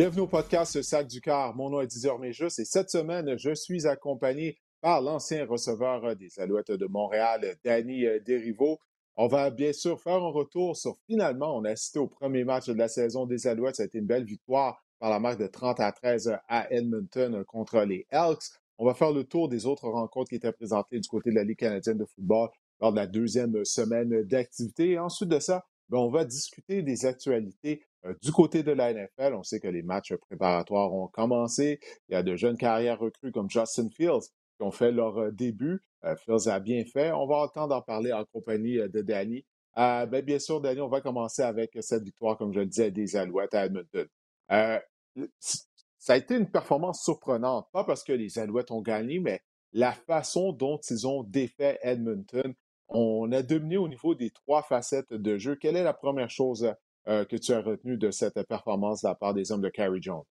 Bienvenue au podcast Sac du Car. Mon nom est Didier Méjus et cette semaine, je suis accompagné par l'ancien receveur des Alouettes de Montréal, Danny Derivo. On va bien sûr faire un retour sur finalement, on a assisté au premier match de la saison des Alouettes. Ça a été une belle victoire par la marque de 30 à 13 à Edmonton contre les Elks. On va faire le tour des autres rencontres qui étaient présentées du côté de la Ligue canadienne de football lors de la deuxième semaine d'activité. Ensuite de ça, ben, on va discuter des actualités euh, du côté de la NFL. On sait que les matchs préparatoires ont commencé. Il y a de jeunes carrières recrues comme Justin Fields qui ont fait leur euh, début. Euh, Fields a bien fait. On va avoir le temps d'en parler en compagnie de Danny. Ben, bien sûr, Danny, on va commencer avec cette victoire, comme je le disais, des Alouettes à Edmonton. ça a été une performance surprenante, pas parce que les Alouettes ont gagné, mais la façon dont ils ont défait Edmonton on a dominé au niveau des trois facettes de jeu. Quelle est la première chose euh, que tu as retenue de cette performance de la part des hommes de Carrie Jones?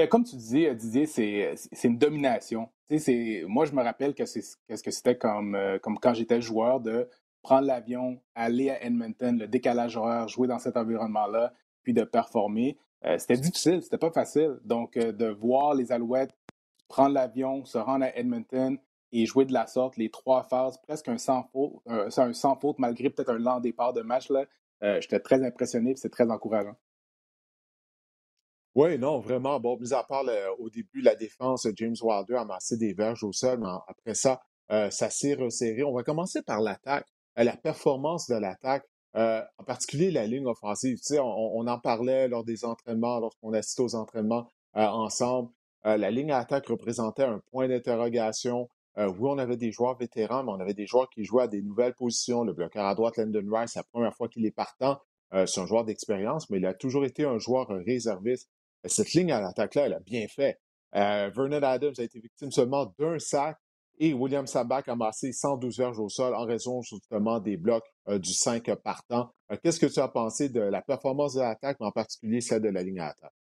Bien, comme tu disais, euh, Didier, c'est une domination. Moi, je me rappelle que ce que c'était comme, euh, comme quand j'étais joueur de prendre l'avion, aller à Edmonton, le décalage horaire, jouer dans cet environnement-là, puis de performer. c'était difficile, c'était pas facile. Donc, de voir les Alouettes prendre l'avion, se rendre à Edmonton, et jouer de la sorte, les trois phases, presque un sans faute, un, sans faute malgré peut-être un lent départ de match. Là, euh, J'étais très impressionné c'est très encourageant. Oui, non, vraiment. Bon, mis à part au début, la défense, James Wilder a amassé des verges au sol, mais après ça, euh, ça s'est resserré. On va commencer par l'attaque, euh, la performance de l'attaque, en particulier la ligne offensive. Tu sais, on, on, en parlait lors des entraînements, lorsqu'on assistait aux entraînements ensemble. la ligne à attaque représentait un point d'interrogation. Euh, oui, on avait des joueurs vétérans, mais on avait des joueurs qui jouaient à des nouvelles positions. Le bloqueur à droite, Landon Rice, la première fois qu'il est partant. Euh, c'est un joueur d'expérience, mais il a toujours été un joueur réserviste. Cette ligne à l'attaque-là, elle a bien fait. Euh, Vernon Adams a été victime seulement d'un sac et William Sabak a amassé 112 verges au sol en raison justement des blocs du 5 partant. Qu'est-ce que tu as pensé de la performance de l'attaque, mais en particulier celle de la ligne à l'attaque?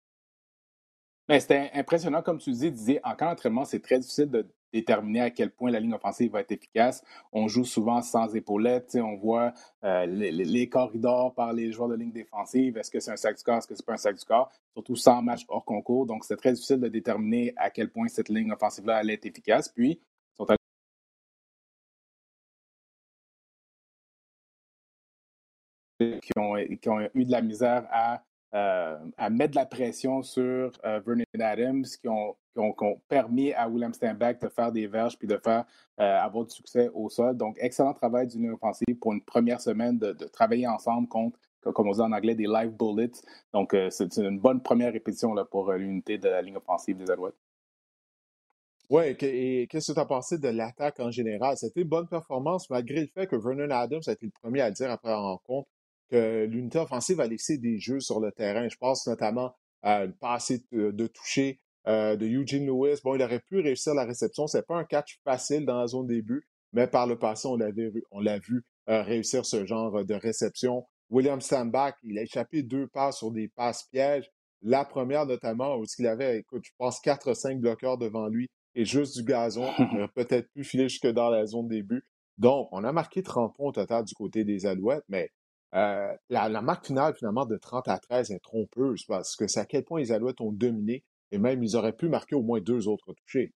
Ben, c'était impressionnant, comme tu disais, en cas d'entraînement, c'est très difficile de déterminer à quel point la ligne offensive va être efficace. On joue souvent sans épaulettes. On voit euh, les, corridors par les joueurs de ligne défensive. Est-ce que c'est un sac du corps? Est-ce que c'est pas un sac du corps? Surtout sans match hors concours. Donc, c'est très difficile de déterminer à quel point cette ligne offensive-là allait être efficace. Puis, sont qui ont, qui ont eu de la misère à à mettre de la pression sur euh, Vernon Adams, qui ont, permis à William Steinbeck de faire des verges puis de faire euh, avoir du succès au sol. Donc, excellent travail du ligne offensive pour une première semaine de, travailler ensemble contre, comme on dit en anglais, des live bullets. Donc, c'est une bonne première répétition pour l'unité de la ligne offensive des Alouettes. Oui, et qu'est-ce que tu as pensé de l'attaque en général? C'était une bonne performance, malgré le fait que Vernon Adams a été le premier à dire après la rencontre que l'unité offensive a laissé des jeux sur le terrain. Je pense notamment à une passée de, toucher euh, de Eugene Lewis. Bon, il aurait pu réussir la réception. Ce n'est pas un catch facile dans la zone début, mais par le passé, on l'a vu, on l'a vu euh, réussir ce genre de réception. William Sandbach, il a échappé deux passes sur des passes pièges. La première, notamment, où il avait, écoute, je pense, quatre ou cinq bloqueurs devant lui et juste du gazon. Il aurait peut-être pu filer jusque dans la zone début. Donc, on a marqué 30 points au total du côté des Alouettes, mais euh, la, marque finale, finalement, de 30 à 13 est trompeuse parce que c'est à quel point les Alouettes ont dominé et même ils auraient pu marquer au moins deux autres touchés.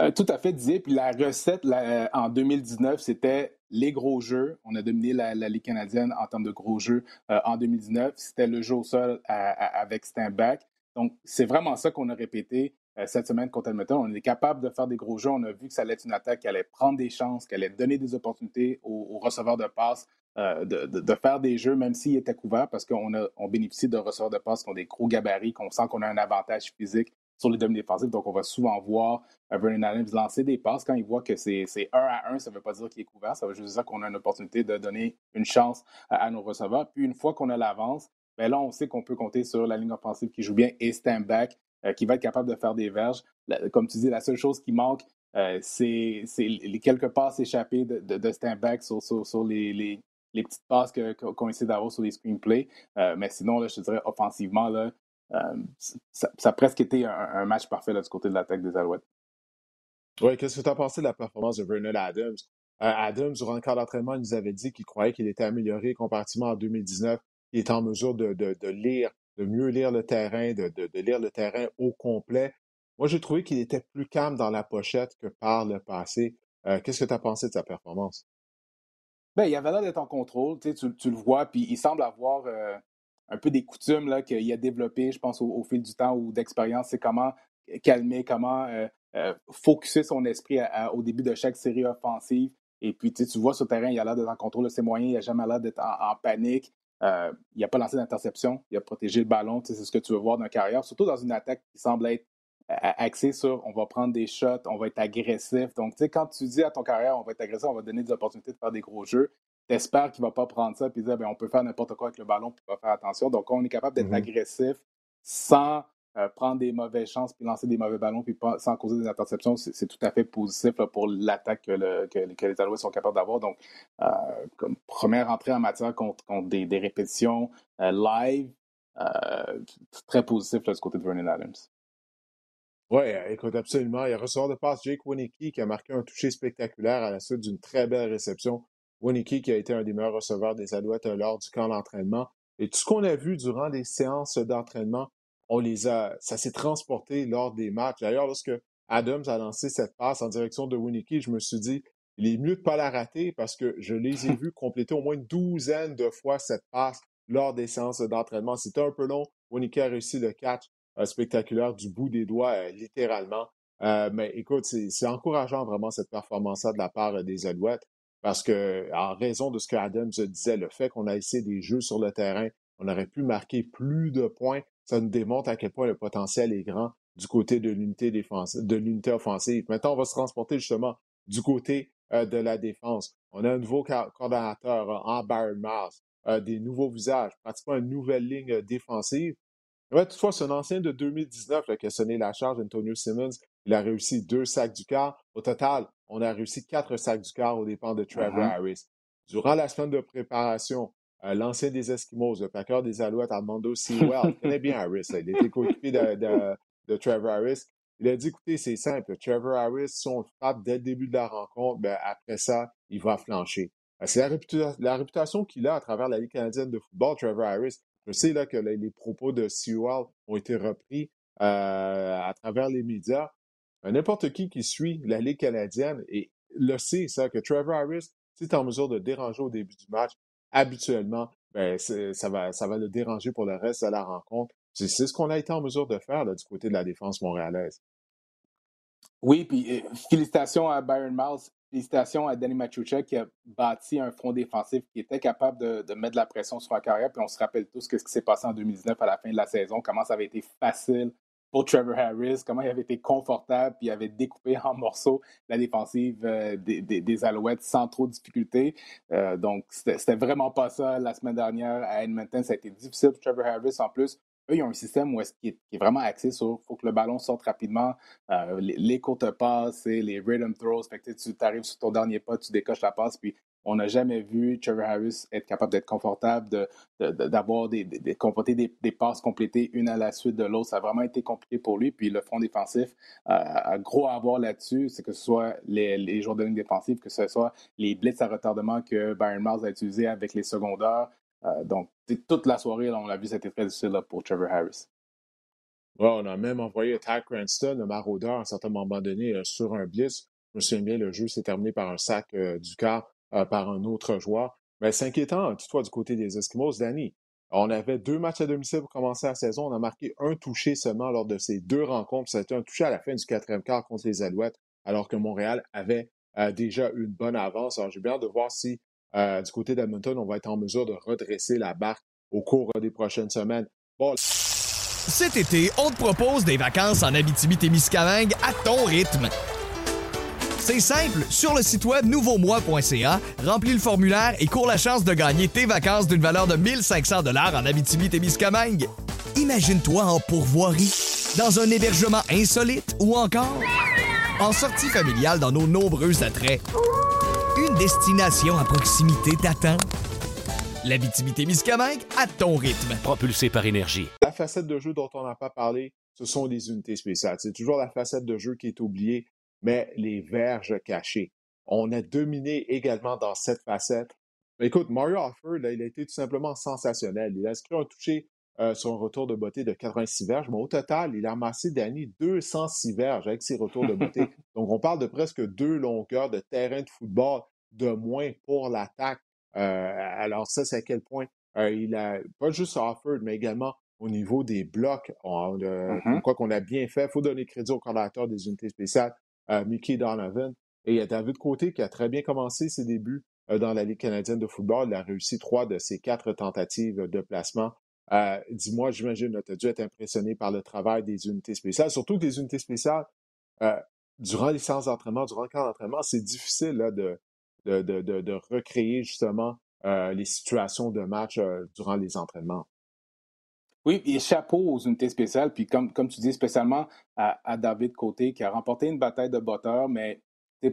Euh, tout à fait, Didier. Puis la recette euh, en 2019, c'était les gros jeux. On a dominé la, Ligue canadienne en termes de gros jeux en 2019. C'était le jeu au sol avec Steinbach. Donc, c'est vraiment ça qu'on a répété. Cette semaine contre Edmonton. On est capable de faire des gros jeux. On a vu que ça allait être une attaque qui allait prendre des chances, qui allait donner des opportunités aux, receveurs de passes de, faire des jeux, même s'ils étaient couverts, parce qu'on on bénéficie de receveurs de passes qui ont des gros gabarits, qu'on sent qu'on a un avantage physique sur les domaines défensifs. Donc, on va souvent voir Vernon Adams lancer des passes. Quand il voit que c'est un à un, ça ne veut pas dire qu'il est couvert. Ça veut juste dire qu'on a une opportunité de donner une chance à, nos receveurs. Puis, une fois qu'on a l'avance, bien là, on sait qu'on peut compter sur la ligne offensive qui joue bien et stand back, euh, qui va être capable de faire des verges. comme tu dis, la seule chose qui manque, euh, c'est les quelques passes échappées de, de, stand back sur, les, petites passes qu'on essaie d'avoir sur les screenplays. Euh, mais sinon, là, je te dirais, offensivement, là, euh, ça, a presque été un, match parfait du côté de l'attaque des Alouettes. Oui, qu'est-ce que tu as pensé de la performance de Vernon Adams? Euh, Adams, durant le cadre d'entraînement, nous avait dit qu'il croyait qu'il était amélioré comparativement en 2019. Il est en mesure de, lire, de mieux lire le terrain, de, lire le terrain au complet. Moi, j'ai trouvé qu'il était plus calme dans la pochette que par le passé. Euh, qu'est-ce que tu as pensé de sa performance? Ben, il avait l'air d'être en contrôle, tu, le vois, puis il semble avoir un peu des coutumes qu'il a développées, je pense, au, fil du temps ou d'expérience, c'est comment calmer, comment euh, euh focuser son esprit au début de chaque série offensive. Et puis, tu vois sur le terrain, il a l'air d'être en contrôle de ses moyens, il n'a jamais l'air d'être en, panique. Euh, il n'a pas lancé d'interception, il a protégé le ballon. C'est ce que tu veux voir dans carrière, surtout dans une attaque qui semble être axée sur on va prendre des shots, on va être agressif. Donc, tu sais, quand tu dis à ton carrière on va être agressif, on va donner des opportunités de faire des gros jeux, t'espères qu'il ne va pas prendre ça et dire ben, on peut faire n'importe quoi avec le ballon pour pas faire attention. Donc, on est capable d'être mm-hmm. agressif sans euh, prendre des mauvaises chances puis lancer des mauvais ballons puis sans causer des interceptions, c'est tout à fait positif pour l'attaque que, les Alouettes sont capables d'avoir. Donc, euh, comme première entrée en matière contre, des, répétitions euh, live, très positif du côté de Vernon Adams. Oui, écoute, absolument. Il y a ressort de passe Jake Winicky qui a marqué un toucher spectaculaire à la suite d'une très belle réception Winnicky qui a été un des meilleurs receveurs des Alouettes euh, lors du camp d'entraînement. Et tout ce qu'on a vu durant les séances d'entraînement, on les a, ça s'est transporté lors des matchs. D'ailleurs, lorsque Adams a lancé cette passe en direction de Winnicky, je me suis dit, il est mieux de ne pas la rater parce que je les ai vus compléter au moins une douzaine de fois cette passe lors des séances d'entraînement. C'était un peu long. Winnicky a réussi le catch euh, spectaculaire du bout des doigts, euh, littéralement. mais écoute, c'est encourageant vraiment cette performance-là de la part des Alouettes. Parce que, en raison de ce que Adams disait, le fait qu'on a essayé des jeux sur le terrain, on aurait pu marquer plus de points. Ça nous démontre à quel point le potentiel est grand du côté de l'unité défensive, de l'unité offensive. Maintenant, on va se transporter justement du côté euh, de la défense. On a un nouveau coordonnateur euh, en Byron Mars, euh, des nouveaux visages, pratiquement une nouvelle ligne défensive. Ouais, toutefois, c'est un ancien de 2019 qui a sonné la charge, Antonio Simmons. Il a réussi deux sacs du quart. Au total, on a réussi quatre sacs du quart au dépens de Trevor mm-hmm. Harris. Durant la semaine de préparation, euh, l'ancien des Eskimos, le packer des Alouettes, Armando Sewell, connaît bien Harris. Il était coéquipier de, Trevor Harris. Il a dit, écoutez, c'est simple. Trevor Harris, si on le frappe dès le début de la rencontre, ben, après ça, il va flancher. Euh, c'est la, réputation qu'il a à travers la Ligue canadienne de football, Trevor Harris. Je sais là, que les, propos de Sewell ont été repris euh, à travers les médias. N'importe qui qui suit la Ligue canadienne et le sait, ça, que Trevor Harris, si est en mesure de déranger au début du match, habituellement, ben, ça, va, le déranger pour le reste de la rencontre. C'est ce qu'on a été en mesure de faire du côté de la défense montréalaise. Oui, puis euh, félicitations à Byron Miles, félicitations à Danny Machucha qui a bâti un front défensif qui était capable de, mettre de la pression sur la carrière. Puis on se rappelle tous ce qui s'est passé en 2019 à la fin de la saison, comment ça avait été facile pour Trevor Harris, comment il avait été confortable, puis il avait découpé en morceaux la défensive euh, des, Alouettes sans trop de difficultés. Euh, donc, c'était vraiment pas ça la semaine dernière à Edmonton. Ça a été difficile pour Trevor Harris. En plus, eux, ils ont un système où qui, est, vraiment axé sur faut que le ballon sorte rapidement, euh, les, courtes passes, les rhythm throws. Fait que tu arrives sur ton dernier pas, tu décoches la passe, puis on n'a jamais vu Trevor Harris être capable d'être confortable, d'avoir des, des, passes complétées une à la suite de l'autre. Ça a vraiment été compliqué pour lui. Puis le front défensif a gros à voir là-dessus. C'est que ce soit les, les joueurs de ligne défensive, que ce soit les blitz à retardement que Byron Miles a utilisé avec les secondaires. Euh, donc, toute la soirée, on l'a vu, c'était très difficile pour Trevor Harris. on a même envoyé Ty Cranston, le maraudeur, à un certain moment donné, euh, sur un blitz. Je me souviens bien, le jeu s'est terminé par un sac euh, du quart euh, par un autre joueur. Mais c'est inquiétant, toutefois, du côté des Eskimos. Danny, On avait deux matchs à domicile pour commencer la saison. On a marqué un touché seulement lors de ces deux rencontres. Été un touché à la fin du quatrième quart contre les Alouettes, alors que Montréal avait euh, déjà une bonne avance. Alors, j'ai bien de voir si, euh, du côté d'Edmonton, on va être en mesure de redresser la barque au cours des prochaines semaines. Bon. Cet été, on te propose des vacances en Abitibi-Témiscamingue à ton rythme. C'est simple, sur le site web nouveaumois.ca, remplis le formulaire et cours la chance de gagner tes vacances d'une valeur de 1500 dollars en Abitibi-Témiscamingue. Imagine-toi en pourvoirie, dans un hébergement insolite ou encore en sortie familiale dans nos nombreux attraits. Une destination à proximité t'attend. L'Abitibi-Témiscamingue à ton rythme. Propulsé par énergie. La facette de jeu dont on n'a pas parlé, ce sont les unités spéciales. C'est toujours la facette de jeu qui est oubliée mais les verges cachées. On a dominé également dans cette facette. écoute, Mario Offer, il a été tout simplement sensationnel. Il a inscrit un touché euh, sur un retour de beauté de 86 verges, mais au total, il a amassé Danny 206 verges avec ses retours de beauté. Donc, on parle de presque deux longueurs de terrain de football de moins pour l'attaque. Euh, alors, ça, c'est à quel point euh, il a, pas juste Offord, mais également au niveau des blocs, on, mm-hmm. quoi qu'on a bien fait. Il faut donner crédit au coordinateur des unités spéciales. Mickey Donovan. Et il y a David Côté qui a très bien commencé ses débuts euh, dans la Ligue canadienne de football. Il a réussi trois de ses quatre tentatives de placement. Euh, dis-moi, j'imagine, tu as dû être impressionné par le travail des unités spéciales, surtout les unités spéciales, euh, durant les séances d'entraînement, durant le camp d'entraînement, c'est difficile de, recréer justement les situations de match durant les entraînements. Oui, et chapeau aux unités spéciales, puis comme, comme tu dis, spécialement à, David Côté, qui a remporté une bataille de botteur, mais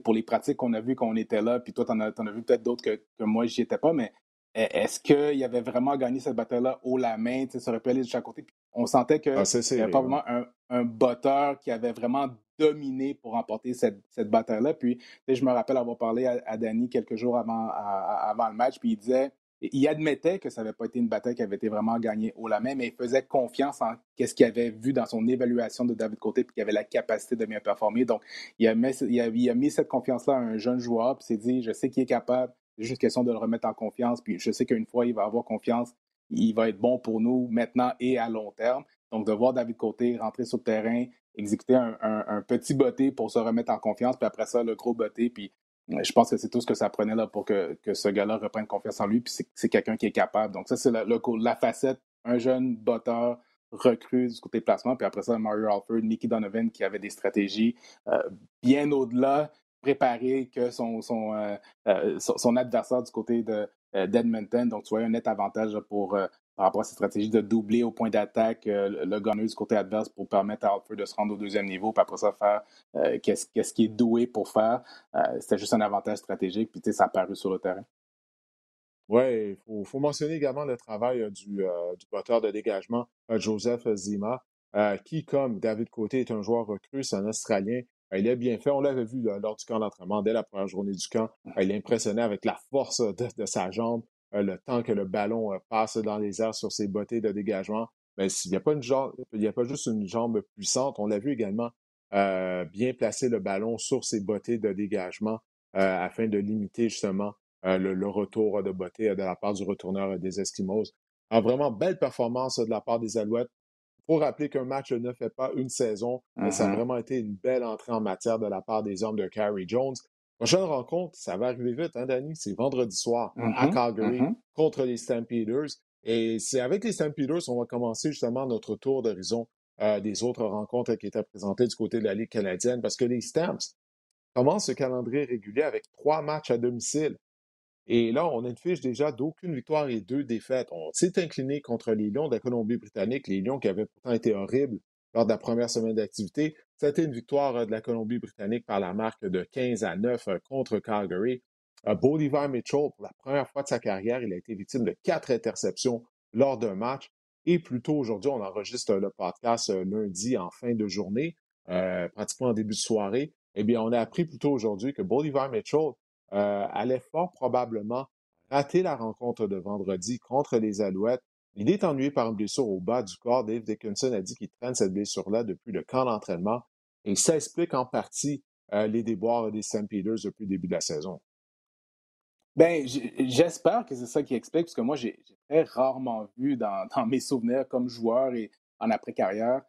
pour les pratiques qu'on a vues quand on était là, puis toi, tu en, as vu peut-être d'autres que, que moi, j'y étais pas, mais e, est-ce qu'il avait vraiment gagné cette bataille-là haut la main? Ça aurait pu aller de chaque côté? on sentait qu'il ah, n'y avait pas vraiment un, un botteur qui avait vraiment dominé pour remporter cette, cette bataille-là. Puis, je me rappelle avoir parlé à, à Danny quelques jours avant, avant le match, puis il disait il admettait que ça n'avait pas été une bataille qui avait été vraiment gagnée au la main, mais il faisait confiance en ce qu'il avait vu dans son évaluation de David Côté, puis qu'il avait la capacité de bien performer. Donc, il a mis, il a, mis cette confiance-là à un jeune joueur, puis s'est dit, je sais qu'il est capable, c'est juste question de le remettre en confiance, puis je sais qu'une fois, il va avoir confiance, il va être bon pour nous maintenant et à long terme. Donc, de voir David Côté rentrer sur le terrain, exécuter un, un petit botté pour se remettre en confiance, puis après ça, le gros botté, puis je pense que c'est tout ce que ça prenait là pour que, ce gars-là reprenne confiance en lui. Puis c'est quelqu'un qui est capable. Donc, ça, c'est la, la facette, un jeune botteur recrue du côté placement. Puis après ça, Mario Alford, Nicky Donovan qui avait des stratégies euh, bien au-delà, préparées que son, son, euh, euh, son, adversaire du côté d'Edmonton. Donc, tu vois, un net avantage pour par rapport à cette stratégie de doubler au point d'attaque euh, le gunner du côté adverse pour permettre à Alfred de se rendre au deuxième niveau, puis après ça, faire euh, qu'est-ce qu'il est doué pour faire. Euh, c'était juste un avantage stratégique, puis ça a apparu sur le terrain. Oui, il faut, mentionner également le travail du, du moteur de dégagement, Joseph Zima, qui, comme David Côté, est un joueur recru, c'est un Australien. il a bien fait, on l'avait vu lors du camp d'entraînement, dès la première journée du camp. il impressionnait avec la force de sa jambe, le temps que le ballon euh, passe dans les airs sur ses bottées de dégagement. Mais s'il n'y a pas une jambe, il n'y a pas juste une jambe puissante, on l'a vu également euh, bien placer le ballon sur ses bottées de dégagement afin de limiter justement le, retour de bottées de la part du retourneur des Eskimos. Alors, vraiment belle performance de la part des Alouettes. Il faut rappeler qu'un match ne fait pas une saison, mais ça a mm-hmm. vraiment été une belle entrée en matière de la part des hommes de Carrie Jones. Prochaine rencontre, ça va arriver vite, hein, Danny? C'est vendredi soir à mm-hmm, Calgary mm-hmm. contre les Stampeders. Et c'est avec les Stampeders qu'on va commencer justement notre tour d'horizon euh, des autres rencontres qui étaient présentées du côté de la Ligue canadienne parce que les Stamps commencent ce calendrier régulier avec trois matchs à domicile. Et là, on a une fiche déjà d'aucune victoire et deux défaites. On s'est incliné contre les Lions de la Colombie-Britannique, les Lions qui avaient pourtant été horribles lors de la première semaine d'activité. C'était une victoire euh, de la Colombie-Britannique par la marque de 15 à 9 euh, contre Calgary. Euh, Bolivar Mitchell, pour la première fois de sa carrière, il a été victime de quatre interceptions lors d'un match. Et plus tôt aujourd'hui, on enregistre le podcast lundi en fin de journée, pratiquement en début de soirée. Eh bien, on a appris plus tôt aujourd'hui que Bolivar Mitchell allait fort probablement rater la rencontre de vendredi contre les Alouettes il est ennuyé par une blessure au bas du corps. Dave Dickinson a dit qu'il traîne cette blessure-là depuis le camp d'entraînement et ça explique en partie euh, les déboires des St. Peters depuis le début de la saison. Ben, j'espère que c'est ça qui explique, parce que moi, j'ai très rarement vu dans, dans, mes souvenirs comme joueur et en après-carrière,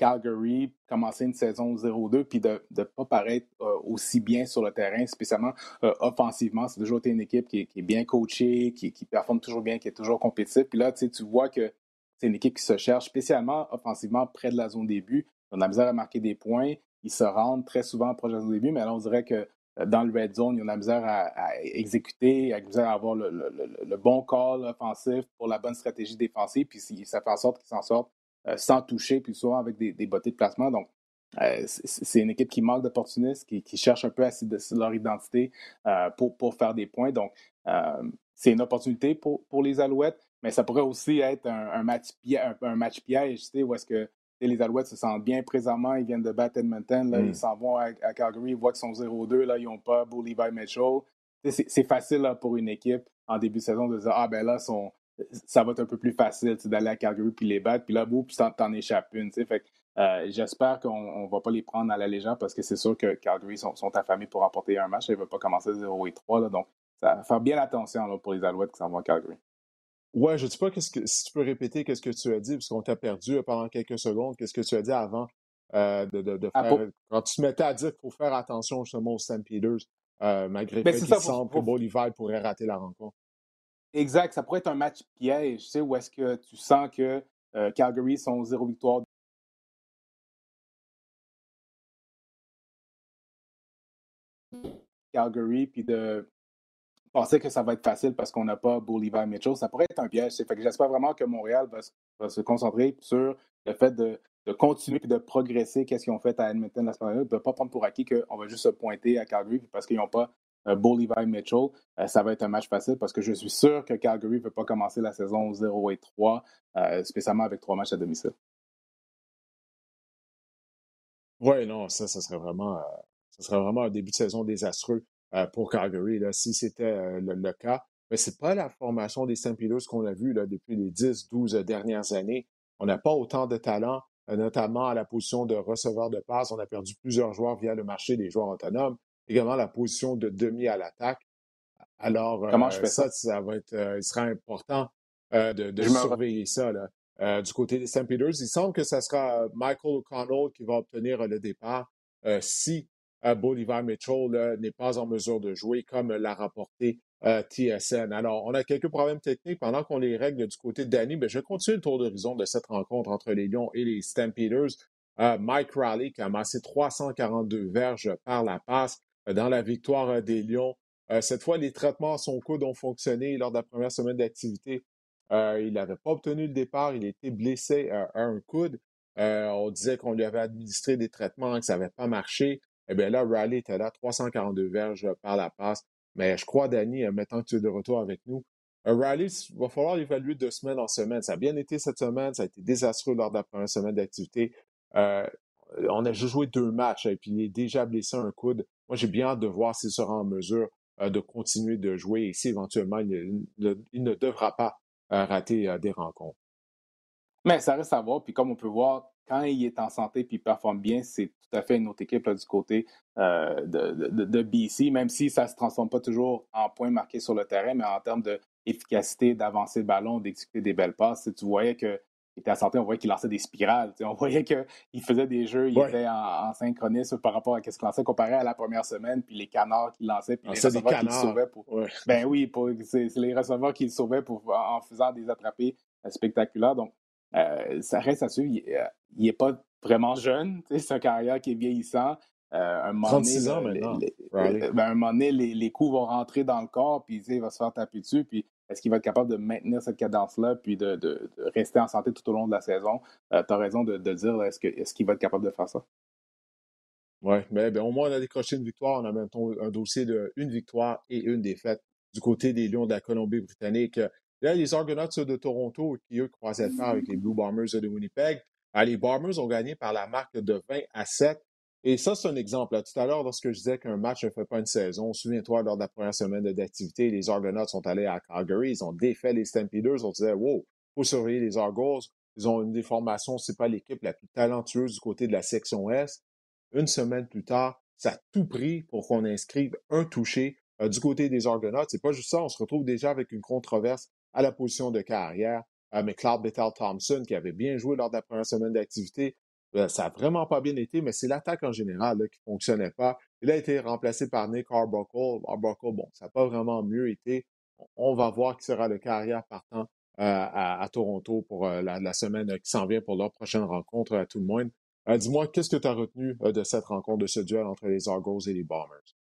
Calgary commencer une saison 0-2 puis de ne pas paraître euh, aussi bien sur le terrain, spécialement euh, offensivement. C'est toujours été une équipe qui est, bien coachée, qui, qui, performe toujours bien, qui est toujours compétitive. Puis là, tu vois que c'est une équipe qui se cherche, spécialement offensivement près de la zone début. On a misère à marquer des points. Ils se rendent très souvent proche de la zone début, mais là, on dirait que euh, dans le red zone, il y a la misère à, exécuter, a la misère à avoir le, bon call offensif pour la bonne stratégie défensive, puis ça fait en sorte qu'ils s'en sortent sans toucher, puis souvent avec des, des bottées de placement. Donc, euh, c'est une équipe qui manque d'opportunistes, qui, cherche un peu à de leur identité pour, pour faire des points. Donc, c'est une opportunité pour, pour les Alouettes, mais ça pourrait aussi être un, match, un, match piège, tu sais, où est-ce que les Alouettes se sentent bien présentement. Ils viennent de battre Edmonton. Là, Ils mm. s'en vont à, Calgary. Ils voient qu'ils sont 0-2. Là, ils n'ont pas Beau Levi Mitchell. C'est facile pour une équipe en début de saison de dire Ah, ben là, ça va être un peu plus facile d'aller à Calgary puis les battre. Puis là, boum, puis t'en échappes une. Fait euh, J'espère qu'on ne va pas les prendre à la légère parce que c'est sûr que Calgary sont, sont affamés pour remporter un match. Ils ne veulent pas commencer 0 et 3. Là, donc, ça va faire bien attention pour les Alouettes qui s'en vont à Calgary. Ouais, je ne sais pas qu'est-ce que si tu peux répéter qu'est-ce que tu as dit, parce qu'on t'a perdu euh, pendant quelques secondes. Qu'est-ce que tu as dit avant euh, de, de, ah, faire quand tu te mettais à dire qu'il faut faire attention justement aux Stampeders, euh, malgré ben, le fait qu'il semble que Bolivar pourrait rater la rencontre. Exact, ça pourrait être un match piège, tu sais, où est-ce que tu sens que Calgary sont zéro victoire Calgary, puis de penser que ça va être facile parce qu'on n'a pas Bolivar Mitchell, ça pourrait être un piège. Que j'espère vraiment que Montréal va, se concentrer sur le fait de, continuer et de progresser qu'est-ce qu'ils ont fait à Edmonton la semaine dernière, de ne pas prendre pour acquis qu'on va juste se pointer à Calgary parce qu'ils n'ont pas euh, Bolivar Mitchell. Euh, ça va être un match facile parce que je suis sûr que Calgary ne veut pas commencer la saison 0 et 3, euh, spécialement avec trois matchs à domicile. Oui, non, ça, ça serait vraiment, ça serait vraiment un début de saison désastreux. Euh, pour Calgary, si c'était euh, le, cas. Mais ce n'est pas la formation des St. Peters qu'on a vue depuis les 10-12 dernières années. On n'a pas autant de talent, euh, notamment à la position de receveur de passe. On a perdu plusieurs joueurs via le marché des joueurs autonomes. Également la position de demi à l'attaque. Alors, ça, ça, va être, il sera important de, surveiller ça. du côté des St. Peters, il semble que ce sera Michael O'Connell qui va obtenir le départ si euh, Bolivar Mitchell n'est pas en mesure de jouer comme l'a rapporté euh, TSN. Alors, on a quelques problèmes techniques pendant qu'on les règle du côté de Danny, mais je continue le tour d'horizon de cette rencontre entre les Lions et les Stampeders. Euh, Mike Riley qui a amassé 342 verges par la passe dans la victoire des Lions. cette fois, les traitements à son coude ont fonctionné lors de la première semaine d'activité. il n'avait pas obtenu le départ, il était blessé à un coude. on disait qu'on lui avait administré des traitements, que ça n'avait pas marché. Eh bien là, Riley était là, 342 verges par la passe. Mais je crois, Danny, euh, maintenant que tu es de retour avec nous, euh, Riley, il va falloir l'évaluer de semaine en semaine. Ça a bien été cette semaine, ça a été désastreux lors de la première semaine d'activité. Euh, on a juste joué deux matchs et puis il est déjà blessé un coude. Moi, j'ai bien hâte de voir s'il sera en mesure de continuer de jouer et si éventuellement il ne, devra pas rater des rencontres. Mais ça reste à voir. Puis comme on peut voir, quand il est en santé et il performe bien, c'est tout à fait une autre équipe du côté euh, de, BC, même si ça ne se transforme pas toujours en points marqués sur le terrain, mais en termes d'efficacité, d'avancer le ballon, d'exécuter des belles passes. Tu voyais qu'il était en santé, on voyait qu'il lançait des spirales. On voyait qu'il faisait des jeux, il était en, synchronisme par rapport à ce qu'il lançait comparé à la première semaine, puis les canards qu'il lançait, puis les receveurs qu'il sauvait. Pour... Ben oui, c'est les receveurs qu'il sauvait pour, en faisant des attrapés euh, spectaculaires. Donc, euh, ça reste à suivre. Il n'est euh, pas vraiment jeune. C'est un carrière qui est vieillissant. Euh, un moment 36 ans maintenant. Les, ben, un moment donné, les, coups vont rentrer dans le corps, puis il va se faire taper dessus. Puis est-ce qu'il va être capable de maintenir cette cadence-là, puis de, rester en santé tout au long de la saison? tu as raison de, dire, est-ce qu'il est va être capable de faire ça? Oui, mais ben, au moins, on a décroché une victoire. On a maintenant un dossier de une victoire et une défaite du côté des Lions de la Colombie-Britannique. Là, les Argonauts de Toronto qui, eux, croisaient le avec les Blue Bombers de Winnipeg. Ah, les Bombers ont gagné par la marque de 20 à 7. Et ça, c'est un exemple. Tout à l'heure, lorsque je disais qu'un match ne fait pas une saison, souviens-toi, lors de la première semaine d'activité, les Argonauts sont allés à Calgary, ils ont défait les Stampeders. On disait, wow, faut surveiller les Argos. Ils ont une déformation, c'est pas l'équipe la plus talentueuse du côté de la section Est. Une semaine plus tard, ça a tout pris pour qu'on inscrive un touché du côté des Argonauts. C'est pas juste ça, on se retrouve déjà avec une controverse à la position de carrière. mais Cloud Bethel Thompson, qui avait bien joué lors de la première semaine d'activité, ça n'a vraiment pas bien été, mais c'est l'attaque en général qui ne fonctionnait pas. Il a été remplacé par Nick Arbuckle. Arbuckle, bon, ça n'a pas vraiment mieux été. On va voir qui sera le carrière partant à, Toronto pour la, semaine qui s'en vient pour leur prochaine rencontre à tout le monde. Dis-moi, qu'est-ce que tu as retenu de cette rencontre, de ce duel entre les Argos et les Bombers?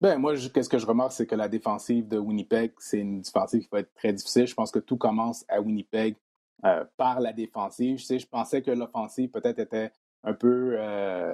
Ben, moi, qu'est-ce que je remarque, c'est que la défensive de Winnipeg, c'est une défensive qui va être très difficile. Je pense que tout commence à Winnipeg par la défensive. Je, sais, je pensais que l'offensive peut-être était un peu.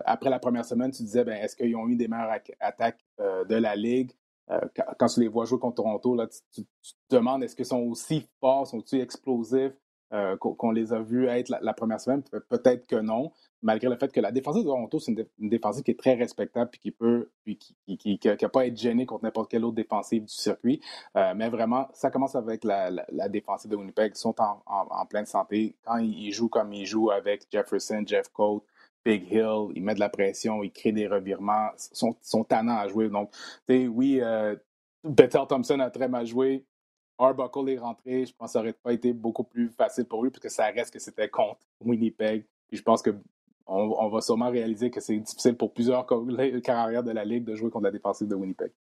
après la première semaine, tu disais, ben, est-ce qu'ils ont eu des meilleures attaques de la Ligue? Euh, quand tu les vois jouer contre Toronto, là, tu, te demandes est-ce qu'ils sont aussi forts, sont-ils explosifs? Euh, qu'on les a vus être la, première semaine? Peut-être que non, malgré le fait que la défensive de Toronto, c'est une, défensive qui est très respectable et qui peut, puis qui n'a pas être gênée contre n'importe quelle autre défensive du circuit. Euh, mais vraiment, ça commence avec la, défensive de Winnipeg. Ils sont en, pleine santé. Quand ils, jouent comme ils jouent avec Jefferson, Jeff Coate, Big Hill, il met de la pression, il crée des revirements, sont, sont tannants à jouer. Donc, oui, euh, Thompson a très mal joué. Arbuckle est rentré. Je pense que ça n'aurait pas été beaucoup plus facile pour lui parce que ça reste que c'était contre Winnipeg. Puis je pense que on, va sûrement réaliser que c'est difficile pour plusieurs carrières de la Ligue de jouer contre la défensive de Winnipeg.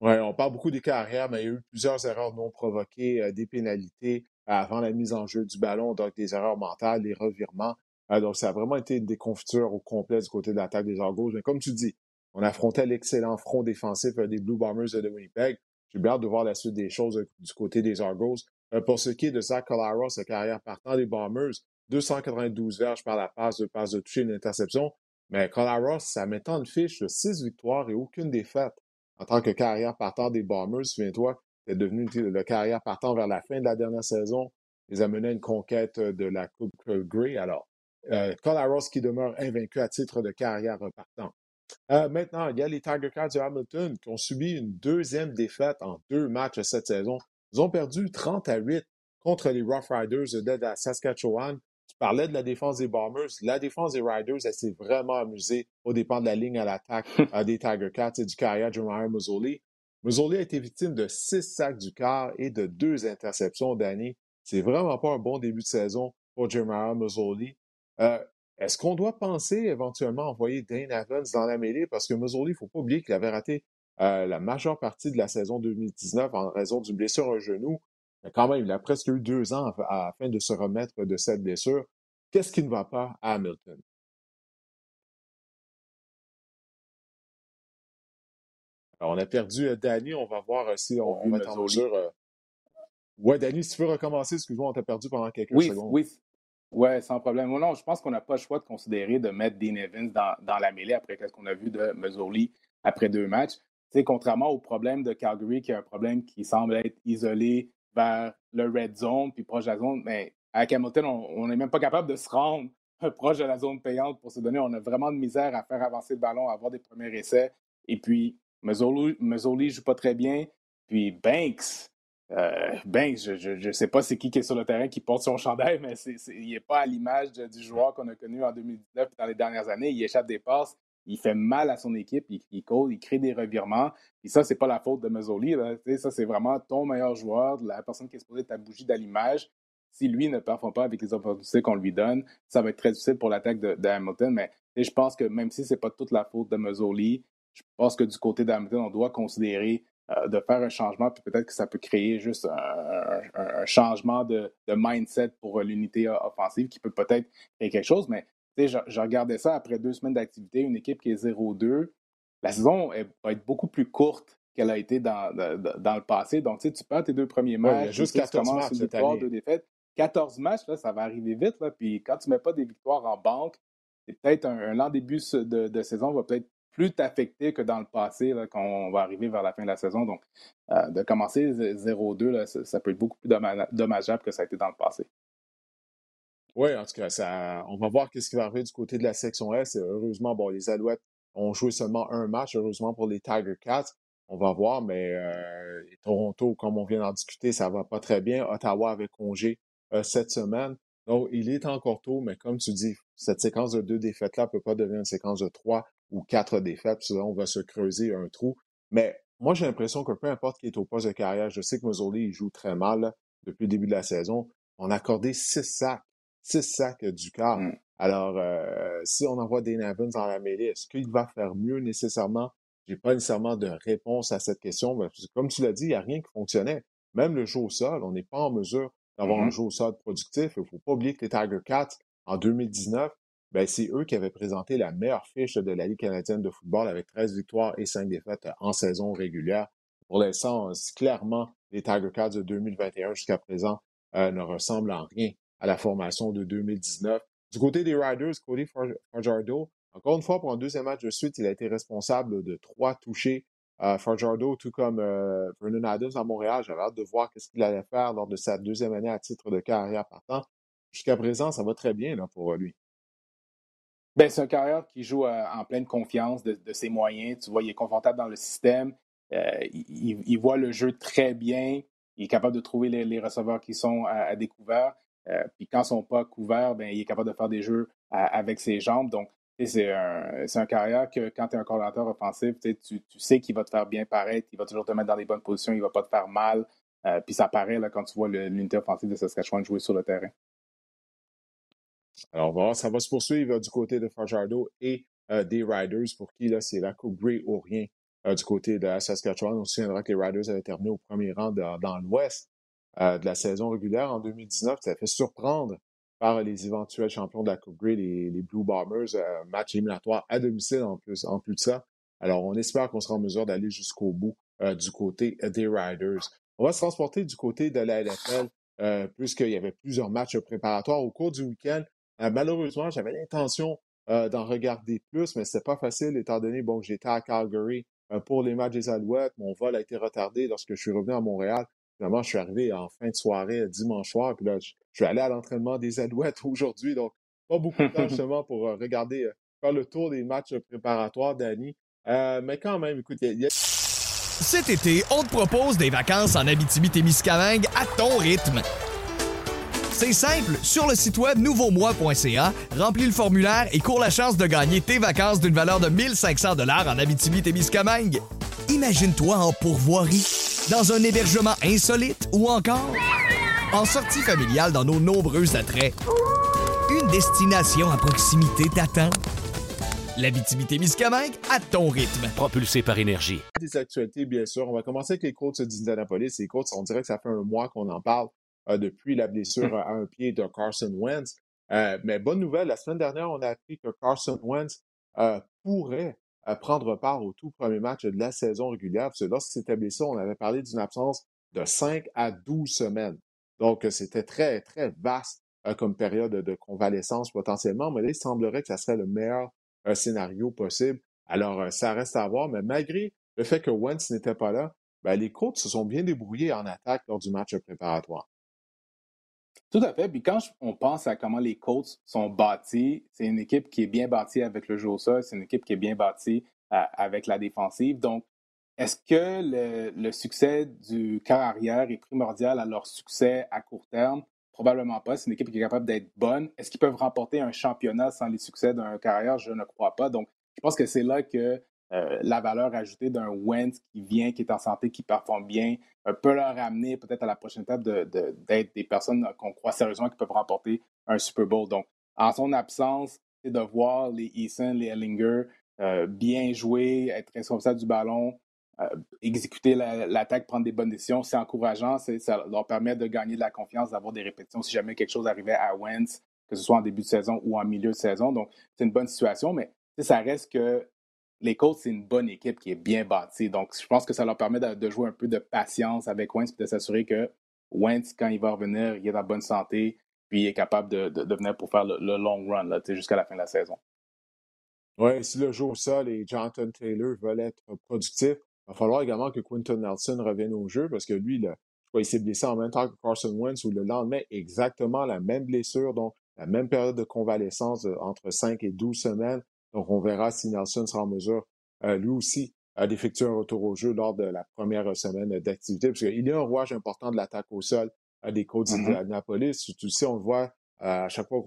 Oui, on parle beaucoup des carrières, mais il y a eu plusieurs erreurs non provoquées, euh, des pénalités avant la mise en jeu du ballon, donc des erreurs mentales, des revirements. Ah, donc, ça a vraiment été une déconfiture au complet du côté de l'attaque des Argos. Mais comme tu dis, on affrontait l'excellent front défensif euh, des Blue Bombers de Winnipeg. J'ai bien hâte de voir la suite des choses euh, du côté des Argos. Euh, pour ce qui est de Zach Collaros, sa carrière partant des Bombers, 292 verges par la passe, de passe de toucher, une interception. Mais Collaros, ça met tant de fiches de 6 victoires et aucune défaite. En tant que carrière partant des Bombers, souviens-toi, c'est devenu le carrière partant vers la fin de la dernière saison. Ils amenaient une conquête de la Coupe Grey. Alors, euh, qui demeure invaincu à titre de carrière repartant. Euh, maintenant, il y a les Tiger Cats de Hamilton qui ont subi une deuxième défaite en deux matchs cette saison. Ils ont perdu 30 à 8 contre les Rough Riders de la Saskatchewan. Tu parlais de la défense des Bombers. La défense des Riders, elle s'est vraiment amusée au dépend de la ligne à l'attaque des Tiger Cats et du carrière Jeremiah Muzzoli. Muzzoli a été victime de six sacs du quart et de deux interceptions d'année. C'est vraiment pas un bon début de saison pour Jeremiah Muzzoli. Euh, est-ce qu'on doit penser éventuellement envoyer Dane Evans dans la mêlée? Parce que Muzzoli, il ne faut pas oublier qu'il avait raté euh, la majeure partie de la saison 2019 en raison d'une blessure au genou. Mais quand même, il a presque eu deux ans afin de se remettre de cette blessure. Qu'est-ce qui ne va pas à Hamilton? Alors, on a perdu euh, Danny. On va voir si on, va être en mesure. Ouais, Danny, si tu veux recommencer, excuse-moi, on t'a perdu pendant quelques oui, secondes. Oui, oui, sans problème. Non, je pense qu'on n'a pas le choix de considérer de mettre Dean Evans dans, la mêlée après ce qu'on a vu de Mazzoli après deux matchs. sais, contrairement au problème de Calgary, qui est un problème qui semble être isolé vers le red zone puis proche de la zone, mais à Hamilton, on n'est même pas capable de se rendre proche de la zone payante pour se donner. On a vraiment de misère à faire avancer le ballon, à avoir des premiers essais. Et puis, Mazzoli ne joue pas très bien. Puis Banks, euh, ben, je ne sais pas c'est qui qui est sur le terrain qui porte son chandail, mais il n'est pas à l'image du joueur qu'on a connu en 2019 dans les dernières années. Il échappe des passes, il fait mal à son équipe, il, il il crée des revirements. Et ça, c'est pas la faute de Mazzoli. Ça, c'est vraiment ton meilleur joueur, la personne qui est supposée ta bougie d'allumage. Si lui ne performe pas avec les opportunités qu'on lui donne, ça va être très difficile pour l'attaque de, Hamilton. Mais je pense que même si ce n'est pas toute la faute de Mazzoli, je pense que du côté d'Hamilton, on doit considérer euh, de faire un changement, puis peut-être que ça peut créer juste un, changement de, mindset pour l'unité offensive qui peut peut-être créer quelque chose. Mais je, je regardais ça après deux semaines d'activité, une équipe qui est 0-2. La saison va être beaucoup plus courte qu'elle a été dans, dans, le passé. Donc, tu perds tes deux premiers matchs, juste 14 matchs une victoire, deux défaites. 14 matchs, là, ça va arriver vite. Là, puis quand tu ne mets pas des victoires en banque, c'est peut-être un, un lent début de, de saison va peut-être plus affecté que dans le passé quand on va arriver vers la fin de la saison. Donc, euh, de commencer 0-2, ça, peut être beaucoup plus dommageable que ça a été dans le passé. Oui, en tout cas, ça, on va voir ce qui va arriver du côté de la section S. Heureusement, bon, les Alouettes ont joué seulement un match, heureusement pour les Tiger Cats. On va voir, mais euh, Toronto, comme on vient d'en discuter, ça va pas très bien. Ottawa avait congé euh, cette semaine. Donc, il est encore tôt, mais comme tu dis, cette séquence de deux défaites-là peut pas devenir une séquence de trois ou quatre défaites. Puis on va se creuser un trou. Mais moi, j'ai l'impression que peu importe qui est au poste de carrière, je sais que Mazzoli, il joue très mal depuis le début de la saison. On a accordé six sacs, six sacs du quart. Mm. Alors, euh, si on envoie Dane Evans dans la mêlée, est-ce qu'il va faire mieux nécessairement? J'ai pas nécessairement de réponse à cette question. Mais comme tu l'as dit, il n'y a rien qui fonctionnait. Même le jeu au sol, on n'est pas en mesure d'avoir un mm-hmm. jeu au sol productif. Il ne faut pas oublier que les Tiger Cats, en 2019, ben, c'est eux qui avaient présenté la meilleure fiche de la Ligue canadienne de football avec 13 victoires et 5 défaites en saison régulière. Pour l'instant, clairement, les Tiger Cats de 2021 jusqu'à présent euh, ne ressemblent en rien à la formation de 2019. Du côté des Riders, Cody Fajardo, encore une fois, pour un deuxième match de suite, il a été responsable de trois touchés. Euh, Fajardo, tout comme euh, Vernon Adams à Montréal, j'avais hâte de voir ce qu'il allait faire lors de sa deuxième année à titre de carrière partant. Jusqu'à présent, ça va très bien pour lui. Ben, c'est un carrière qui joue euh, en pleine confiance de, ses moyens. Tu vois, il est confortable dans le système. il, voit le jeu très bien. Il est capable de trouver les, receveurs qui sont à, découvert. Puis quand ils sont pas couverts, ben, il est capable de faire des jeux avec ses jambes. Donc, c'est un, carrière que quand tu es un coordinateur offensif, tu, tu sais qu'il va te faire bien paraître, il va toujours te mettre dans les bonnes positions, il va pas te faire mal. Euh, puis ça paraît quand tu vois l'unité offensive de Saskatchewan jouer sur le terrain. Alors, ça va se poursuivre du côté de Fajardo et euh, des Riders, pour qui là, c'est la Coupe Grey ou rien euh, du côté de Saskatchewan. On se souviendra que les Riders avaient terminé au premier rang dans l'Ouest de la saison régulière en 2019. Ça fait surprendre par les éventuels champions de la Coupe Grey, les, Blue Bombers, euh, match éliminatoire à domicile en plus, en plus de ça. Alors, on espère qu'on sera en mesure d'aller jusqu'au bout euh, du côté des Riders. On va se transporter du côté de la NFL, euh, puisqu'il y avait plusieurs matchs préparatoires au cours du week-end. malheureusement, j'avais l'intention d'en regarder plus, mais c'était pas facile étant donné bon, j'étais à Calgary pour les matchs des Alouettes. Mon vol a été retardé lorsque je suis revenu à Montréal. Finalement, je suis arrivé en fin de soirée, dimanche soir, puis là, je, vais aller à l'entraînement des Alouettes aujourd'hui, donc pas beaucoup de temps justement pour euh, regarder, euh, faire le tour des matchs préparatoires, Danny. Euh, mais quand même, écoute, il y, a... Cet été, on te propose des vacances en Abitibi-Témiscamingue à ton rythme. C'est simple, sur le site web nouveaumois.ca, remplis le formulaire et cours la chance de gagner tes vacances d'une valeur de 1500 dollars en Abitibi-Témiscamingue. Imagine-toi en pourvoirie dans un hébergement insolite ou encore en sortie familiale dans nos nombreux attraits. Une destination à proximité t'attend. La Miscamingue à ton rythme. Propulsé par énergie. Des actualités, bien sûr. On va commencer avec les Colts d'Indianapolis. Les Colts, on dirait que ça fait un mois qu'on en parle euh, depuis la blessure à un pied de Carson Wentz. Euh, mais bonne nouvelle, la semaine dernière, on a appris que Carson Wentz euh, pourrait prendre part au tout premier match de la saison régulière. Parce que lorsqu'il s'était blessé, on avait parlé d'une absence de 5 à 12 semaines. Donc, c'était très, très vaste euh, comme période de convalescence potentiellement, mais là, il semblerait que ça serait le meilleur euh, scénario possible. Alors, euh, ça reste à voir, mais malgré le fait que Wentz n'était pas là, ben, les Colts se sont bien débrouillés en attaque lors du match préparatoire. Tout à fait. Puis quand on pense à comment les Colts sont bâtis, c'est une équipe qui est bien bâtie avec le jeu au sol, c'est une équipe qui est bien bâtie euh, avec la défensive. Donc, est-ce que le, succès du quart arrière est primordial à leur succès à court terme? Probablement pas. C'est une équipe qui est capable d'être bonne. Est-ce qu'ils peuvent remporter un championnat sans les succès d'un carrière? Je ne crois pas. Donc, je pense que c'est là que euh, la valeur ajoutée d'un Wentz qui vient, qui est en santé, qui performe bien, euh, peut leur amener peut-être à la prochaine étape d'être de, des personnes qu'on croit sérieusement qui peuvent remporter un Super Bowl. Donc, en son absence, c'est de voir les Eason, les Ellinger euh, bien jouer, être responsable du ballon, exécuter l'attaque, prendre des bonnes décisions, c'est encourageant, ça leur permet de gagner de la confiance, d'avoir des répétitions si jamais quelque chose arrivait à Wentz, que ce soit en début de saison ou en milieu de saison. Donc, c'est une bonne situation, mais ça reste que les Colts, c'est une bonne équipe qui est bien bâtie. Donc, je pense que ça leur permet de, jouer un peu de patience avec Wentz et de s'assurer que Wentz, quand il va revenir, il est en bonne santé puis il est capable de, venir pour faire le, long run jusqu'à la fin de la saison. Oui, si le jour ça, les Jonathan Taylor veulent être productifs, il va falloir également que Quinton Nelson revienne au jeu parce que lui, là, il s'est blessé en même temps que Carson Wentz ou le lendemain, exactement la même blessure, donc la même période de convalescence entre 5 et 12 semaines. Donc, on verra si Nelson sera en mesure, euh, lui aussi, d'effectuer un retour au jeu lors de la première semaine d'activité, parce qu'il a un rouage important de l'attaque au sol à des côtes mm-hmm. de Napolis. Tu sais, on le voit euh, à chaque fois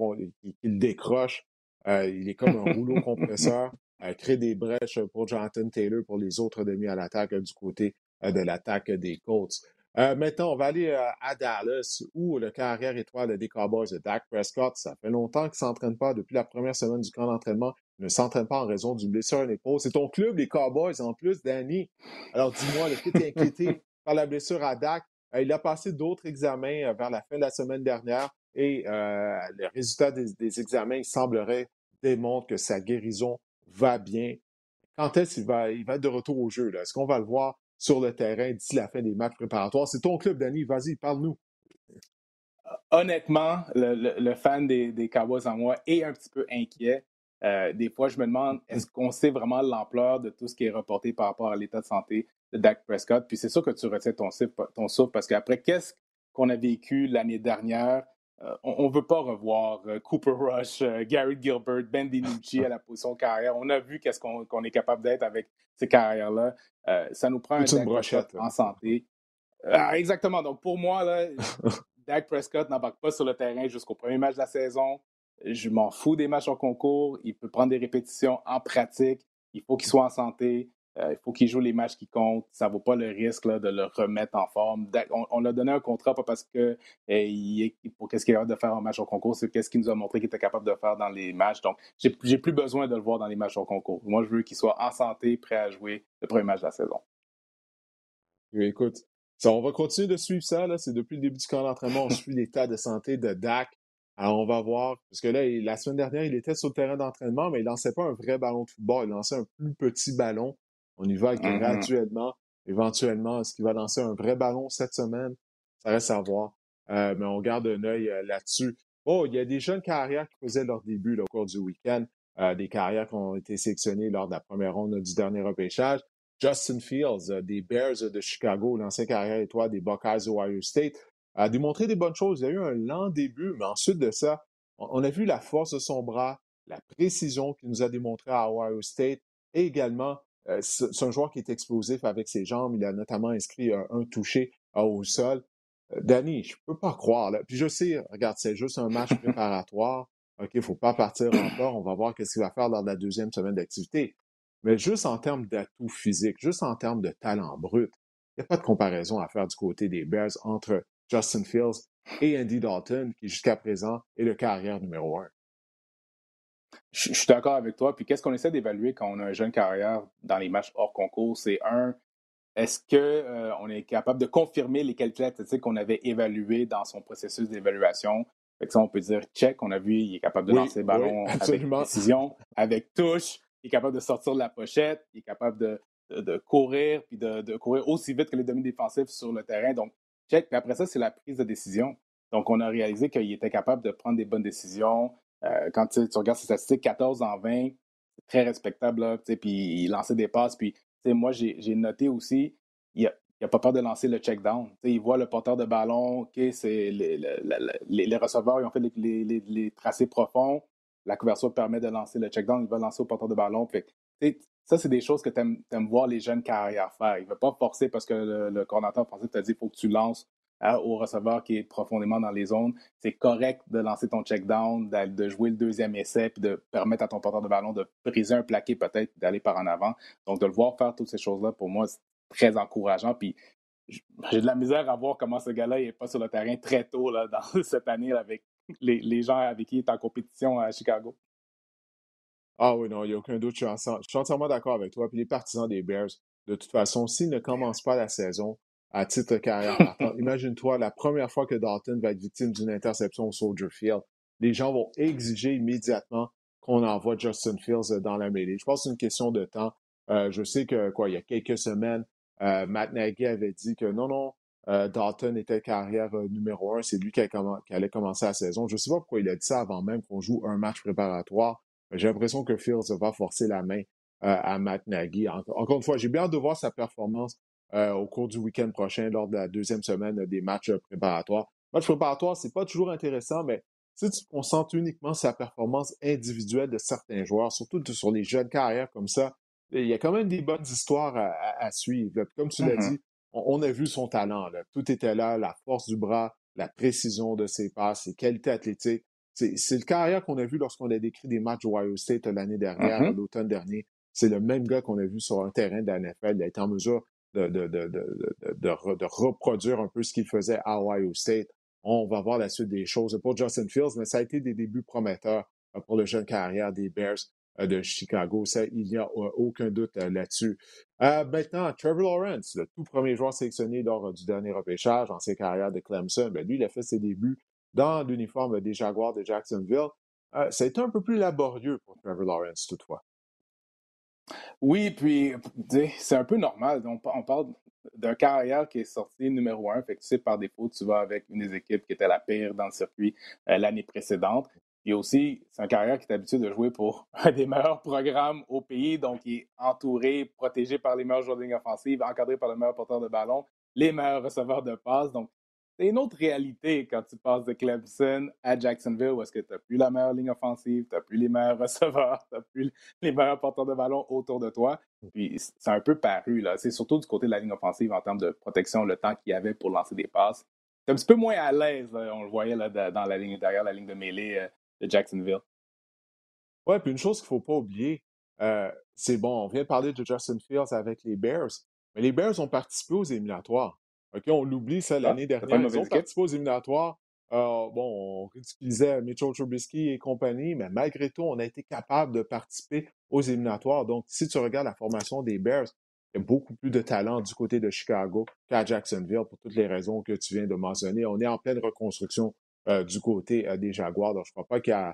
qu'il décroche, euh, il est comme un rouleau compresseur. créer des brèches pour Jonathan Taylor, pour les autres demi à l'attaque du côté de l'attaque des Colts. Maintenant, on va aller à Dallas, où le carrière étoile des Cowboys de Dak Prescott, ça fait longtemps qu'il ne s'entraîne pas depuis la première semaine du camp d'entraînement. Il ne s'entraîne pas en raison d'une blessure à l'épaule. C'est ton club, les Cowboys, en plus, Danny. Alors, dis-moi, tu es inquiété par la blessure à Dak? il a passé d'autres examens vers la fin de la semaine dernière et les résultats des, examens, il semblerait, démontrent que sa guérison va bien. Quand est-ce qu'il va, il va être de retour au jeu? Est-ce qu'on va le voir sur le terrain d'ici la fin des matchs préparatoires? C'est ton club, Danny. Vas-y, parle-nous. Honnêtement, le, fan des, Cowboys en moi est un petit peu inquiet. Euh, des fois, je me demande, est-ce qu'on sait vraiment l'ampleur de tout ce qui est reporté par rapport à l'état de santé de Dak Prescott? Puis c'est sûr que tu retiens ton, ton souffle parce qu'après, qu'est-ce qu'on a vécu l'année dernière euh, on ne veut pas revoir euh, Cooper Rush, euh, Gary Gilbert, Ben DiNucci à la position de carrière. On a vu qu'est-ce qu'on est capable d'être avec ces carrières-là. ça nous prend un Dak Prescott en santé. Ah, exactement. Donc, pour moi, là, Dak Prescott n'embarque pas sur le terrain jusqu'au premier match de la saison. Je m'en fous des matchs en concours. Il peut prendre des répétitions en pratique. Il faut qu'il soit en santé. Euh, il faut qu'il joue les matchs qui comptent. Ça ne vaut pas le risque de le remettre en forme. On, on a donné un contrat pas parce que eh, pour qu'est-ce qu'il a de faire en match au concours, c'est qu'est-ce qu'il nous a montré qu'il était capable de faire dans les matchs. Donc, j'ai plus besoin de le voir dans les matchs au concours. Moi, je veux qu'il soit en santé, prêt à jouer le premier match de la saison. écoute, on va continuer de suivre ça. C'est depuis le début du camp d'entraînement, on suit l'état de santé de Dak. Alors, on va voir. Parce que là, la semaine dernière, il était sur le terrain d'entraînement, mais il lançait pas un vrai ballon de football. Il lançait un plus petit ballon. On y va mm-hmm. graduellement. Éventuellement, est-ce qu'il va lancer un vrai ballon cette semaine? Ça reste à voir. Euh, mais on garde un œil euh, là-dessus. Oh, il y a des jeunes carrières qui faisaient leur début au cours du week-end. Euh, des carrières qui ont été sélectionnées lors de la première ronde du dernier repêchage. Justin Fields, des Bears de Chicago, l'ancien carrière étoile des Buckeyes Ohio State, a démontré des bonnes choses. Il a eu un lent début, mais ensuite de ça, on a vu la force de son bras, la précision qu'il nous a démontré à Ohio State et également c'est un joueur qui est explosif avec ses jambes. Il a notamment inscrit un, touché au sol. Euh, Danny, je peux pas croire. Là. Puis je sais, regarde, c'est juste un match préparatoire. OK, faut pas partir encore. On va voir qu'est-ce qu'il va faire lors de la deuxième semaine d'activité. Mais juste en termes d'atouts physiques, juste en termes de talent brut, il n'y a pas de comparaison à faire du côté des Bears entre Justin Fields et Andy Dalton, qui jusqu'à présent est le carrière numéro un. Je, suis d'accord avec toi. Puis qu'est-ce qu'on essaie d'évaluer quand on a un jeune carrière dans les matchs hors concours? C'est un, est-ce qu'on euh, est capable de confirmer les qualités athlétiques qu'on avait évaluées dans son processus d'évaluation? Fait on peut dire check, on a vu, il est capable de lancer le ballon avec précision, avec touche, il est capable de sortir de la pochette, il est capable de, courir, puis de, courir aussi vite que les demi-défensifs sur le terrain. Donc, check. Puis après ça, c'est la prise de décision. Donc, on a réalisé qu'il était capable de prendre des bonnes décisions, euh, quand tu regardes ses statistiques, 14 en 20, c'est très respectable. Là, puis il lançait des passes. Puis moi, j'ai noté aussi, il n'a pas peur de lancer le check down. il voit le porteur de ballon, OK, les, receveurs, ils ont fait les, tracés profonds. La couverture permet de lancer le check down. Il va lancer au porteur de ballon. ça, c'est des choses que tu aimes, voir les jeunes carrières faire. Il ne va pas forcer parce que le, le coordinateur français t'a dit il faut que tu lances au receveur qui est profondément dans les zones. C'est correct de lancer ton check down, de jouer le deuxième essai, puis de permettre à ton porteur de ballon de briser un plaqué peut-être, d'aller par en avant. Donc, de le voir faire toutes ces choses-là, pour moi, c'est très encourageant. Puis, j'ai de la misère à voir comment ce gars-là n'est pas sur le terrain très tôt là, dans cette année avec les, gens avec qui il est en compétition à Chicago. Ah oui, non, il n'y a aucun doute. Je suis, entièrement d'accord avec toi. Puis les partisans des Bears, de toute façon, s'ils ne commencent pas la saison à titre carrière Imagine-toi la première fois que Dalton va être victime d'une interception au Soldier Field. Les gens vont exiger immédiatement qu'on envoie Justin Fields euh, dans la mêlée. Je pense que c'est une question de temps. Euh, je sais que quoi, il y a quelques semaines, euh, Matt Nagy avait dit que non, non, Dalton était carrière numéro un, c'est lui qui, allait commencer la saison. Je ne sais pas pourquoi il a dit ça avant même qu'on joue un match préparatoire. J'ai l'impression que Fields va forcer la main à Matt Nagy. encore une fois, j'ai bien hâte de voir sa performance euh, au cours du week-end prochain lors de la deuxième semaine des matchs euh, préparatoires. Match préparatoire, c'est pas toujours intéressant, mais si tu concentres uniquement sur la performance individuelle de certains joueurs, surtout sur les jeunes carrières comme ça, il y a quand même des bonnes histoires à, suivre. Comme tu l'as mm-hmm. dit, on, a vu son talent. Tout était là, la force du bras, la précision de ses passes, ses qualités athlétiques. c'est le carrière qu'on a vu lorsqu'on a décrit des matchs Ohio State l'année dernière, Mhm. l'automne dernier. C'est le même gars qu'on a vu sur un terrain de la NFL. Il a été en mesure de, de, de, de, de, re- de reproduire un peu ce qu'il faisait à Ohio State. On va voir la suite des choses pour Justin Fields, mais ça a été des débuts prometteurs euh, pour le jeune carrière des Bears euh, de Chicago. Ça, il n'y a euh, aucun doute là-dessus. Euh, maintenant, Trevor Lawrence, le tout premier joueur sélectionné lors du dernier repêchage en ses carrières de Clemson, ben, lui, il a fait ses débuts dans l'uniforme des Jaguars de Jacksonville. Euh, ça a été un peu plus laborieux pour Trevor Lawrence, toutefois. Oui, puis c'est un peu normal. On, pa- on parle d'un carrière qui est sorti numéro un. Fait que tu sais, par défaut, tu vas avec une des équipes qui était la pire dans le circuit euh, l'année précédente. Et aussi, c'est un carrière qui est habitué de jouer pour un des meilleurs programmes au pays. Donc, il est entouré, protégé par les meilleurs joueurs de ligne offensive, encadré par le meilleur porteur de ballon, les meilleurs receveurs de passes. Donc, c'est une autre réalité quand tu passes de Clemson à Jacksonville où est-ce que tu n'as plus la meilleure ligne offensive, tu n'as plus les meilleurs receveurs, tu n'as plus les meilleurs porteurs de ballon autour de toi. Puis c'est un peu paru, là. C'est surtout du côté de la ligne offensive en termes de protection, le temps qu'il y avait pour lancer des passes. C'est un petit peu moins à l'aise, on le voyait là, dans la ligne derrière la ligne de mêlée euh, de Jacksonville. Ouais, puis une chose qu'il ne faut pas oublier, euh, c'est bon, on vient de parler de Justin Fields avec les Bears, mais les Bears ont participé aux éliminatoires. OK, on l'oublie ça l'année dernière. Ils ont participé aux éliminatoires. Euh, bon, on ridiculisait Mitchell Trubisky et compagnie, mais malgré tout, on a été capable de participer aux éliminatoires. Donc, si tu regardes la formation des Bears, il y a beaucoup plus de talent du côté de Chicago qu'à Jacksonville pour toutes les raisons que tu viens de mentionner. On est en pleine reconstruction euh, du côté euh, des Jaguars, donc je ne crois pas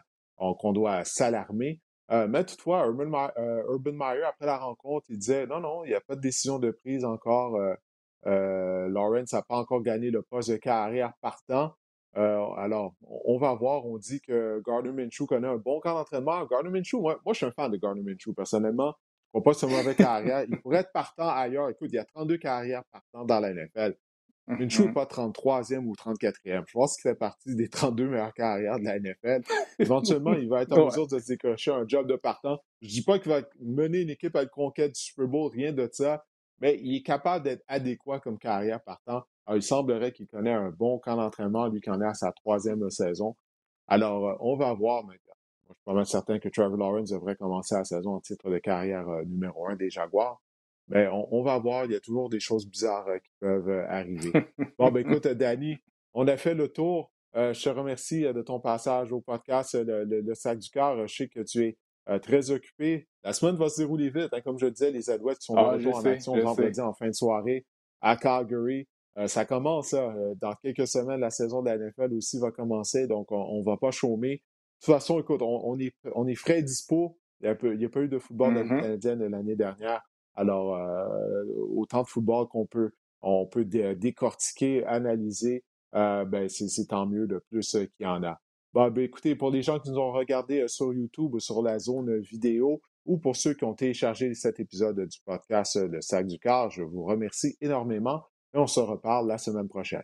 qu'on doit s'alarmer. Euh, mais toutefois, euh, Urban Meyer, après la rencontre, il disait non, non, il n'y a pas de décision de prise encore. Euh, Lawrence n'a pas encore gagné le poste de carrière partant. Euh, alors, on on va voir. On dit que Gardner Minshew connaît un bon camp d'entraînement. Gardner Minshew, moi, moi, je suis un fan de Gardner Minshew, personnellement. Crois pas un mauvais carrière. Il pourrait être partant ailleurs. Écoute, il y a 32 carrières partant dans la NFL. Minshew n'est Mhm. pas 33e ou 34e. Je pense qu'il fait partie des 32 meilleures carrières de la NFL. Éventuellement, il va être en mesure de se décrocher un job de partant. Je dis pas qu'il va mener une équipe à la conquête du Super Bowl, rien de ça, mais il est capable d'être adéquat comme carrière partant. Alors, il semblerait qu'il connaît un bon camp d'entraînement, lui qui en est à sa troisième saison. Alors, euh, on va voir maintenant. Moi, je suis pas mal certain que Trevor Lawrence devrait commencer la saison en titre de carrière euh, numéro un des Jaguars. Mais on, va voir, il y a toujours des choses bizarres euh, qui peuvent arriver. Bon, ben écoute, Danny, on a fait le tour. Je te remercie de ton passage au podcast Le, le- Sac du Cœur. Je sais que tu es euh, très occupé. La semaine va se dérouler vite. hein. Comme je disais, les Alouettes qui sont Ah, en sais, action vendredi en fin de soirée à Calgary. Euh, ça commence. Euh, dans quelques semaines, la saison de la NFL aussi va commencer, donc on ne va pas chômer. De toute façon, écoute, on, on est, on est frais et dispo. Il n'y a, a pas eu de football Ligue Mhm. canadienne l'année dernière. Alors, euh, autant de football qu'on peut, on peut dé- décortiquer, analyser, euh, ben, c'est c'est tant mieux de plus euh, qu'il y en a. Bon, ben, écoutez, pour les gens qui nous ont regardés euh, sur YouTube ou sur la zone euh, vidéo, ou pour ceux qui ont téléchargé cet épisode du podcast euh, Le Sac du Car, je vous remercie énormément et on se reparle la semaine prochaine.